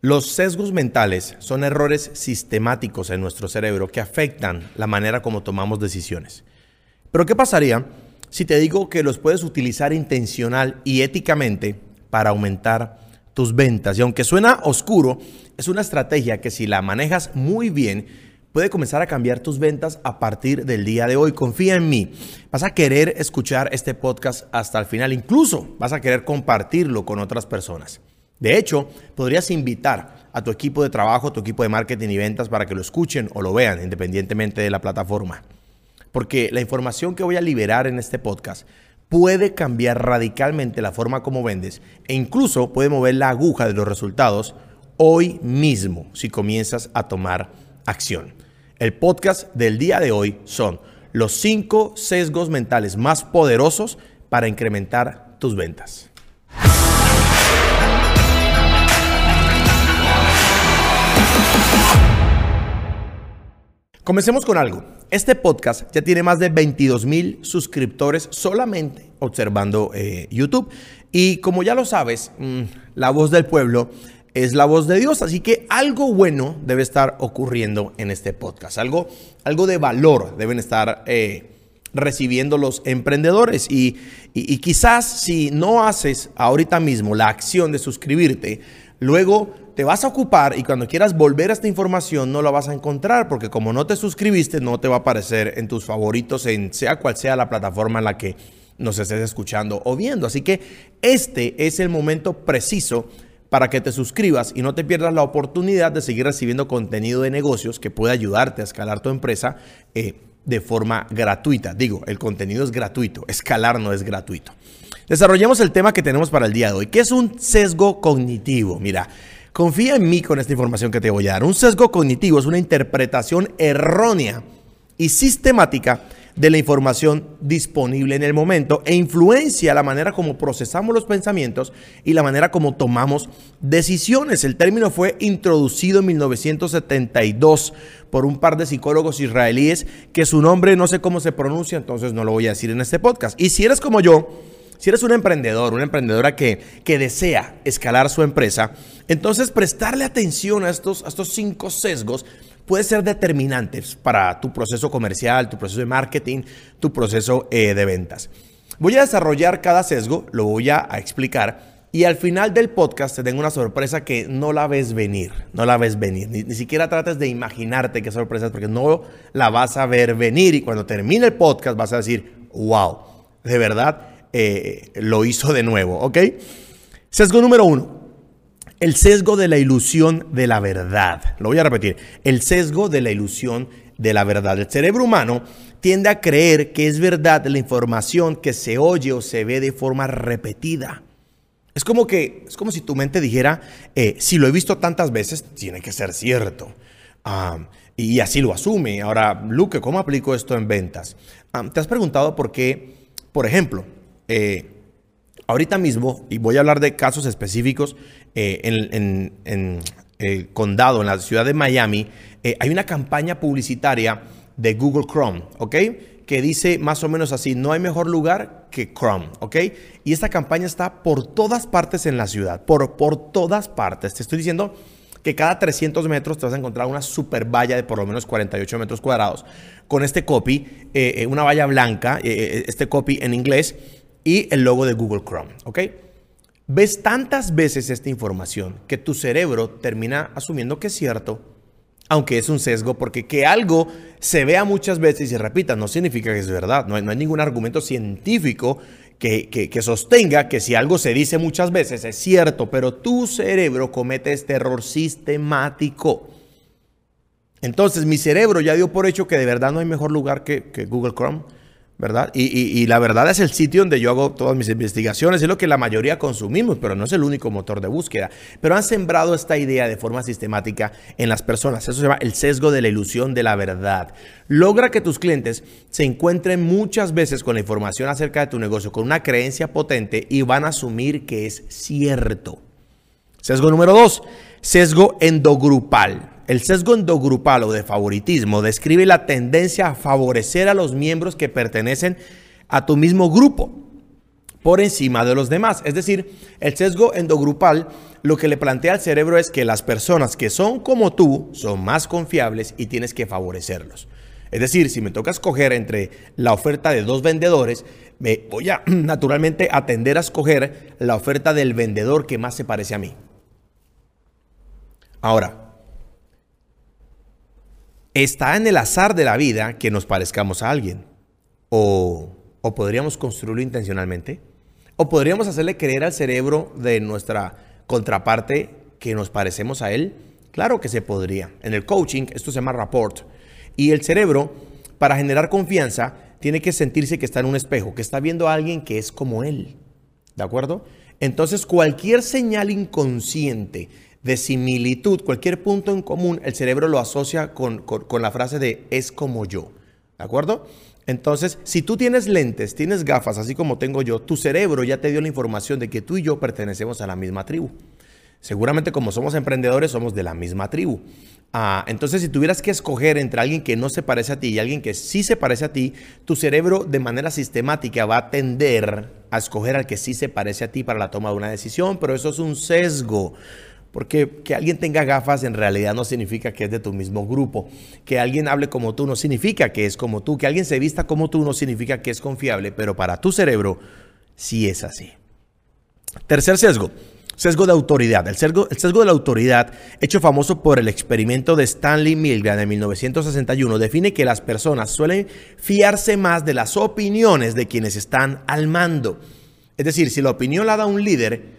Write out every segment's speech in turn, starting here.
Los sesgos mentales son errores sistemáticos en nuestro cerebro que afectan la manera como tomamos decisiones. Pero ¿qué pasaría si te digo que los puedes utilizar intencional y éticamente para aumentar tus ventas? Y aunque suena oscuro, es una estrategia que si la manejas muy bien, puede comenzar a cambiar tus ventas a partir del día de hoy. Confía en mí. Vas a querer escuchar este podcast hasta el final. Incluso vas a querer compartirlo con otras personas. De hecho, podrías invitar a tu equipo de trabajo, tu equipo de marketing y ventas para que lo escuchen o lo vean independientemente de la plataforma. Porque la información que voy a liberar en este podcast puede cambiar radicalmente la forma como vendes e incluso puede mover la aguja de los resultados hoy mismo si comienzas a tomar acción. El podcast del día de hoy son los cinco sesgos mentales más poderosos para incrementar tus ventas. Comencemos con algo. Este podcast ya tiene más de 22 mil suscriptores solamente observando eh, YouTube. Y como ya lo sabes, mm, la voz del pueblo es la voz de Dios. Así que algo bueno debe estar ocurriendo en este podcast. Algo, algo de valor deben estar eh, recibiendo los emprendedores. y quizás si no haces ahorita mismo la acción de suscribirte, luego te vas a ocupar y cuando quieras volver a esta información no la vas a encontrar porque como no te suscribiste no te va a aparecer en tus favoritos en sea cual sea la plataforma en la que nos estés escuchando o viendo. Así que este es el momento preciso para que te suscribas y no te pierdas la oportunidad de seguir recibiendo contenido de negocios que puede ayudarte a escalar tu empresa eh, de forma gratuita. Digo, el contenido es gratuito, escalar no es gratuito. Desarrollemos el tema que tenemos para el día de hoy, que es un sesgo cognitivo. Mira, Confía en mí con esta información que te voy a dar. Un sesgo cognitivo es una interpretación errónea y sistemática de la información disponible en el momento e influencia la manera como procesamos los pensamientos y la manera como tomamos decisiones. El término fue introducido en 1972 por un par de psicólogos israelíes que su nombre no sé cómo se pronuncia, entonces no lo voy a decir en este podcast. Y si eres como yo, si eres un emprendedor, una emprendedora que, que desea escalar su empresa, entonces prestarle atención a estos, a estos cinco sesgos puede ser determinante para tu proceso comercial, tu proceso de marketing, tu proceso eh, de ventas. Voy a desarrollar cada sesgo, lo voy a, explicar y al final del podcast te tengo una sorpresa que no la ves venir, no la ves venir, ni, ni, siquiera trates de imaginarte qué sorpresa es porque no la vas a ver venir y cuando termine el podcast vas a decir, wow, de verdad eh, lo hizo de nuevo, ¿ok? Sesgo número uno. El sesgo de la ilusión de la verdad. Lo voy a repetir. El sesgo de la ilusión de la verdad. El cerebro humano tiende a creer que es verdad la información que se oye o se ve de forma repetida. Es como que, es como si tu mente dijera, eh, si lo he visto tantas veces, tiene que ser cierto. Y así lo asume. Ahora, Luque, ¿cómo aplico esto en ventas? ¿Te has preguntado por qué, por ejemplo, eh, ahorita mismo, y voy a hablar de casos específicos, eh, en, el condado, en la ciudad de Miami, eh, hay una campaña publicitaria de Google Chrome, ¿ok? Que dice más o menos así, no hay mejor lugar que Chrome, ¿ok? Y esta campaña está por todas partes en la ciudad, por, por todas partes. Te estoy diciendo que cada 300 metros te vas a encontrar una super valla de por lo menos 48 metros cuadrados con este copy, una valla blanca, este copy en inglés y el logo de Google Chrome, ¿ok? Ves tantas veces esta información que tu cerebro termina asumiendo que es cierto, aunque es un sesgo, porque que algo se vea muchas veces y se repita no significa que es verdad. No hay, ningún argumento científico que, que, sostenga que si algo se dice muchas veces es cierto, pero tu cerebro comete este error sistemático. Entonces mi cerebro ya dio por hecho que de verdad no hay mejor lugar que Google Chrome. ¿Verdad? Y, la verdad es el sitio donde yo hago todas mis investigaciones, es lo que la mayoría consumimos, pero no es el único motor de búsqueda. Pero han sembrado esta idea de forma sistemática en las personas. Eso se llama el sesgo de la ilusión de la verdad. Logra que tus clientes se encuentren muchas veces con la información acerca de tu negocio, con una creencia potente y van a asumir que es cierto. Sesgo número dos, sesgo endogrupal. El sesgo endogrupal o de favoritismo describe la tendencia a favorecer a los miembros que pertenecen a tu mismo grupo por encima de los demás. Es decir, el sesgo endogrupal lo que le plantea al cerebro es que las personas que son como tú son más confiables y tienes que favorecerlos. Es decir, si me toca escoger entre la oferta de dos vendedores, me voy a naturalmente atender a escoger la oferta del vendedor que más se parece a mí. Ahora, está en el azar de la vida que nos parezcamos a alguien. O, o podríamos construirlo intencionalmente. O podríamos hacerle creer al cerebro de nuestra contraparte que nos parecemos a él. Claro que se podría. En el coaching, esto se llama rapport. Y el cerebro, para generar confianza, tiene que sentirse que está en un espejo, que está viendo a alguien que es como él. ¿De acuerdo? Entonces, cualquier señal inconsciente de similitud, cualquier punto en común, el cerebro lo asocia con, la frase de es como yo. ¿De acuerdo? Entonces, si tú tienes lentes, tienes gafas, así como tengo yo, tu cerebro ya te dio la información de que tú y yo pertenecemos a la misma tribu. Seguramente como somos emprendedores, somos de la misma tribu. Ah, entonces, si tuvieras que escoger entre alguien que no se parece a ti y alguien que sí se parece a ti, tu cerebro de manera sistemática va a tender a escoger al que sí se parece a ti para la toma de una decisión, pero eso es un sesgo. Porque que alguien tenga gafas en realidad no significa que es de tu mismo grupo. Que alguien hable como tú no significa que es como tú. Que alguien se vista como tú no significa que es confiable. Pero para tu cerebro sí es así. Tercer sesgo. Sesgo de autoridad. El sesgo, el sesgo, de la autoridad, hecho famoso por el experimento de Stanley Milgram en 1961, define que las personas suelen fiarse más de las opiniones de quienes están al mando. Es decir, si la opinión la da un líder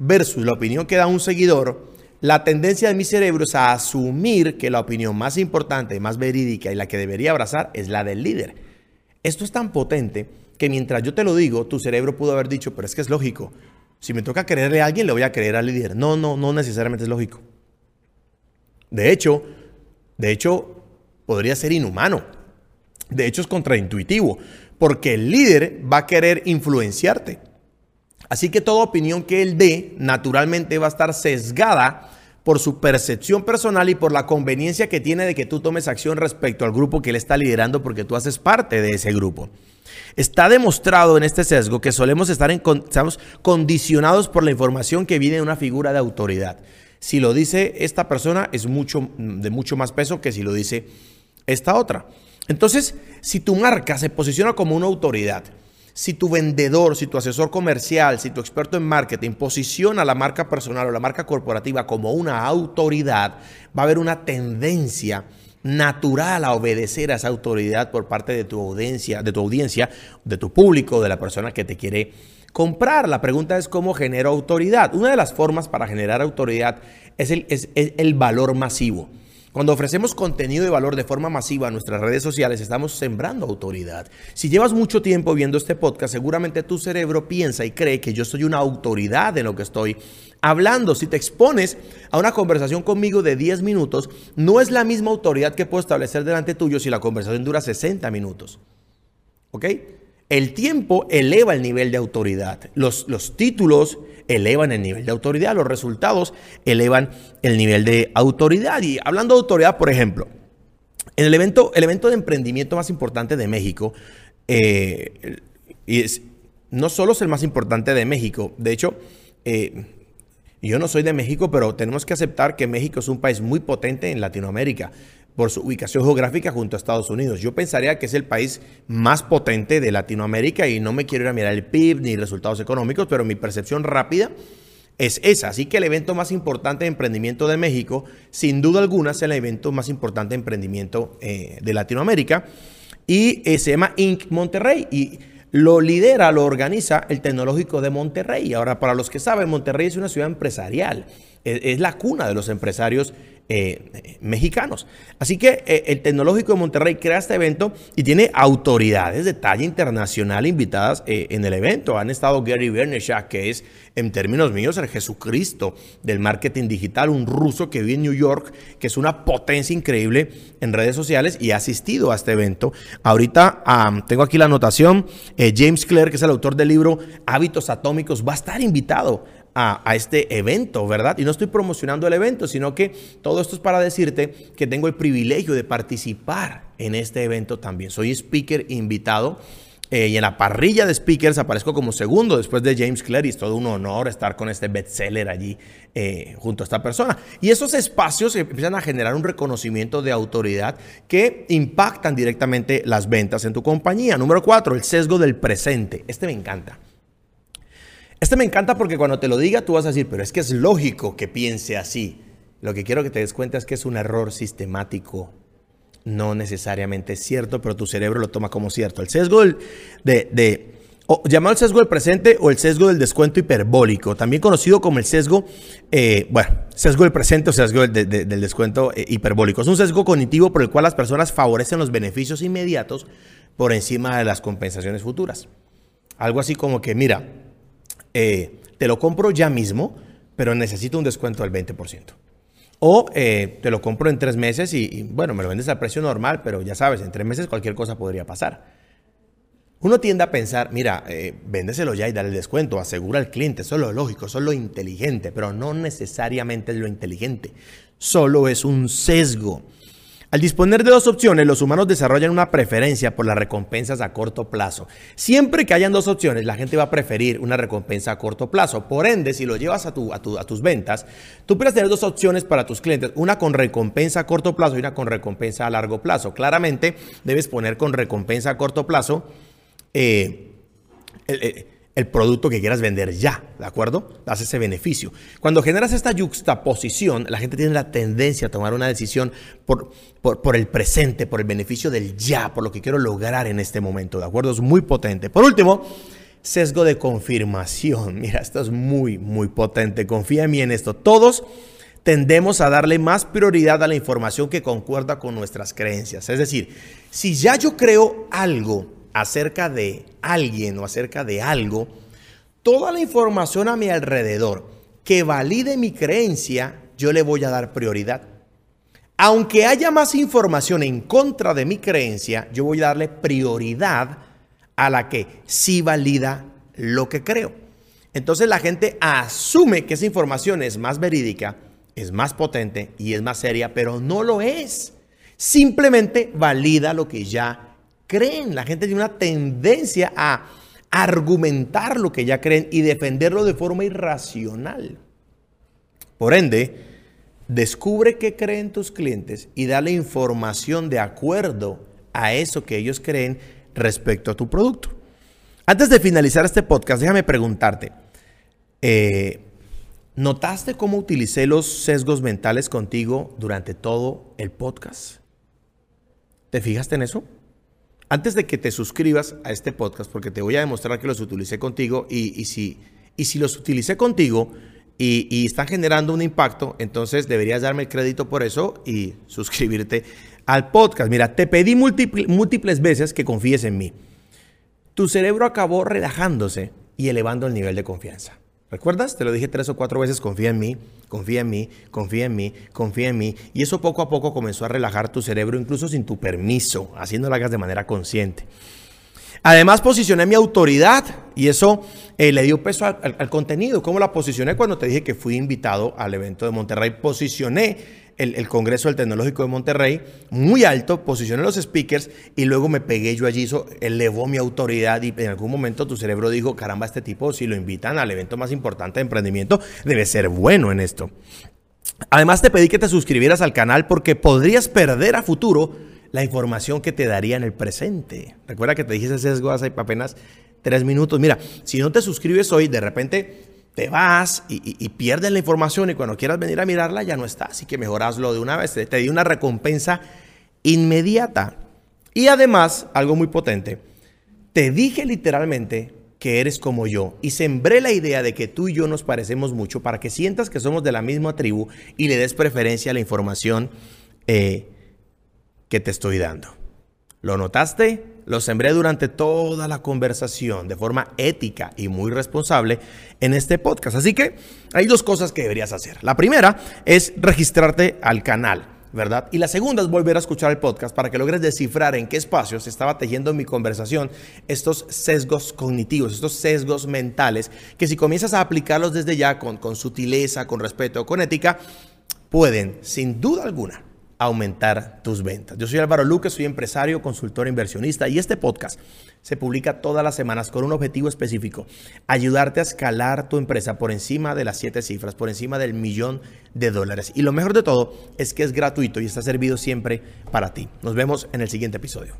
versus la opinión que da un seguidor, la tendencia de mi cerebro es a asumir que la opinión más importante, más verídica y la que debería abrazar es la del líder. Esto es tan potente que mientras yo te lo digo, tu cerebro pudo haber dicho, pero es que es lógico. Si me toca creerle a alguien, le voy a creer al líder. No, no, no necesariamente es lógico. De hecho, de hecho, podría ser inhumano. De hecho, es contraintuitivo, porque el líder va a querer influenciarte. Así que toda opinión que él dé, naturalmente va a estar sesgada por su percepción personal y por la conveniencia que tiene de que tú tomes acción respecto al grupo que él está liderando porque tú haces parte de ese grupo. Está demostrado en este sesgo que solemos estar estamos condicionados por la información que viene de una figura de autoridad. Si lo dice esta persona es mucho, de mucho más peso que si lo dice esta otra. Entonces, si tu marca se posiciona como una autoridad, si tu vendedor, si tu asesor comercial, si tu experto en marketing posiciona la marca personal o la marca corporativa como una autoridad, va a haber una tendencia natural a obedecer a esa autoridad por parte de tu audiencia, de tu audiencia, de tu público, de la persona que te quiere comprar. La pregunta es cómo genero autoridad. Una de las formas para generar autoridad es el, es el valor masivo. Cuando ofrecemos contenido de valor de forma masiva a nuestras redes sociales, estamos sembrando autoridad. Si llevas mucho tiempo viendo este podcast, seguramente tu cerebro piensa y cree que yo soy una autoridad en lo que estoy hablando. Si te expones a una conversación conmigo de 10 minutos, no es la misma autoridad que puedo establecer delante tuyo si la conversación dura 60 minutos. ¿Ok? El tiempo eleva el nivel de autoridad. Los, los títulos elevan el nivel de autoridad, los resultados elevan el nivel de autoridad. Y hablando de autoridad, por ejemplo, en el evento, el evento de emprendimiento más importante de México, eh, y es, no solo es el más importante de México, de hecho, eh, yo no soy de México, pero tenemos que aceptar que México es un país muy potente en Latinoamérica por su ubicación geográfica junto a Estados Unidos. Yo pensaría que es el país más potente de Latinoamérica y no me quiero ir a mirar el PIB ni resultados económicos, pero mi percepción rápida es esa. Así que el evento más importante de emprendimiento de México, sin duda alguna, es el evento más importante de emprendimiento eh, de Latinoamérica y eh, se llama Inc. Monterrey. Y lo lidera, lo organiza el Tecnológico de Monterrey. Ahora, para los que saben, Monterrey es una ciudad empresarial, es la cuna de los empresarios eh, mexicanos. Así que eh, el Tecnológico de Monterrey crea este evento y tiene autoridades de talla internacional invitadas eh, en el evento. Han estado Gary Vaynerchuk, que es en términos míos el Jesucristo del marketing digital, un ruso que vive en New York, que es una potencia increíble en redes sociales y ha asistido a este evento. Ahorita tengo aquí la anotación, James Clare, que es el autor del libro Hábitos Atómicos, va a estar invitado a, este evento, ¿verdad? Y no estoy promocionando el evento, sino que todo esto es para decirte que tengo el privilegio de participar en este evento también. Soy speaker invitado eh, y en la parrilla de speakers aparezco como segundo después de James Clear y es todo un honor estar con este bestseller allí eh, junto a esta persona. Y esos espacios empiezan a generar un reconocimiento de autoridad que impactan directamente las ventas en tu compañía. Número cuatro, el sesgo del presente. Este me encanta. Este me encanta porque cuando te lo diga tú vas a decir, pero es que es lógico que piense así. Lo que quiero que te des cuenta es que es un error sistemático no necesariamente es cierto, pero tu cerebro lo toma como cierto. El sesgo del, de, llamado el sesgo del presente o el sesgo del descuento hiperbólico, también conocido como el sesgo, eh, bueno, sesgo del presente o sesgo del, descuento eh, hiperbólico. Es un sesgo cognitivo por el cual las personas favorecen los beneficios inmediatos por encima de las compensaciones futuras. Algo así como que, mira, eh, te lo compro ya mismo, pero necesito un descuento del 20%. O eh, te lo compro en tres meses y, bueno, me lo vendes al precio normal, pero ya sabes, en tres meses cualquier cosa podría pasar. Uno tiende a pensar, mira, eh, véndeselo ya y dale el descuento, asegura al cliente, eso es lo lógico, eso es lo inteligente, pero no necesariamente es lo inteligente, solo es un sesgo. Al disponer de dos opciones, los humanos desarrollan una preferencia por las recompensas a corto plazo. Siempre que hayan dos opciones, la gente va a preferir una recompensa a corto plazo. Por ende, si lo llevas a, tus ventas, tú puedes tener dos opciones para tus clientes, una con recompensa a corto plazo y una con recompensa a largo plazo. Claramente, debes poner con recompensa a corto plazo. Eh, el producto que quieras vender ya, ¿de acuerdo? Das ese beneficio. Cuando generas esta juxtaposición, la gente tiene la tendencia a tomar una decisión por, por, el presente, por el beneficio del ya, por lo que quiero lograr en este momento, ¿de acuerdo? Es muy potente. Por último, sesgo de confirmación. Mira, esto es muy, muy potente. Confía en mí en esto. Todos tendemos a darle más prioridad a la información que concuerda con nuestras creencias. Es decir, si ya yo creo algo, acerca de alguien o acerca de algo, toda la información a mi alrededor que valide mi creencia, yo le voy a dar prioridad. Aunque haya más información en contra de mi creencia, yo voy a darle prioridad a la que sí valida lo que creo. Entonces la gente asume que esa información es más verídica, es más potente y es más seria, pero no lo es. Simplemente valida lo que ya creen. La gente tiene una tendencia a argumentar lo que ya creen y defenderlo de forma irracional. Por ende, descubre qué creen tus clientes y dale información de acuerdo a eso que ellos creen respecto a tu producto. Antes de finalizar este podcast, déjame preguntarte, eh, ¿notaste cómo utilicé los sesgos mentales contigo durante todo el podcast? ¿Te fijaste en eso? Antes de que te suscribas a este podcast, porque te voy a demostrar que los utilicé contigo y, si, y los utilicé contigo y, están generando un impacto, entonces deberías darme el crédito por eso y suscribirte al podcast. Mira, te pedí múltiples veces que confíes en mí. Tu cerebro acabó relajándose y elevando el nivel de confianza. ¿Recuerdas? Te lo dije tres o cuatro veces, confía en mí, confía en mí, confía en mí, confía en mí. Y eso poco a poco comenzó a relajar tu cerebro, incluso sin tu permiso, haciéndolo hagas de manera consciente. Además, posicioné mi autoridad y eso eh, le dio peso al, al, contenido. ¿Cómo la posicioné cuando te dije que fui invitado al evento de Monterrey? Posicioné el, Congreso del Tecnológico de Monterrey, muy alto, posicioné los speakers y luego me pegué yo allí, eso elevó mi autoridad y en algún momento tu cerebro dijo, caramba, este tipo, si lo invitan al evento más importante de emprendimiento, debe ser bueno en esto. Además te pedí que te suscribieras al canal porque podrías perder a futuro la información que te daría en el presente. Recuerda que te dije ese sesgo hace apenas tres minutos. Mira, si no te suscribes hoy, de repente te vas y, pierdes la información y cuando quieras venir a mirarla ya no está. Así que mejoraslo de una vez. Te, di una recompensa inmediata. Y además, algo muy potente, te dije literalmente que eres como yo y sembré la idea de que tú y yo nos parecemos mucho para que sientas que somos de la misma tribu y le des preferencia a la información eh, que te estoy dando. ¿Lo notaste? Lo sembré durante toda la conversación de forma ética y muy responsable en este podcast. Así que hay dos cosas que deberías hacer. La primera es registrarte al canal. ¿verdad? Y la segunda es volver a escuchar el podcast para que logres descifrar en qué espacios estaba tejiendo en mi conversación estos sesgos cognitivos, estos sesgos mentales, que si comienzas a aplicarlos desde ya con, con sutileza, con respeto, con ética, pueden, sin duda alguna, aumentar tus ventas. Yo soy Álvaro Luque, soy empresario, consultor inversionista y este podcast se publica todas las semanas con un objetivo específico, ayudarte a escalar tu empresa por encima de las siete cifras, por encima del millón de dólares. Y lo mejor de todo es que es gratuito y está servido siempre para ti. Nos vemos en el siguiente episodio.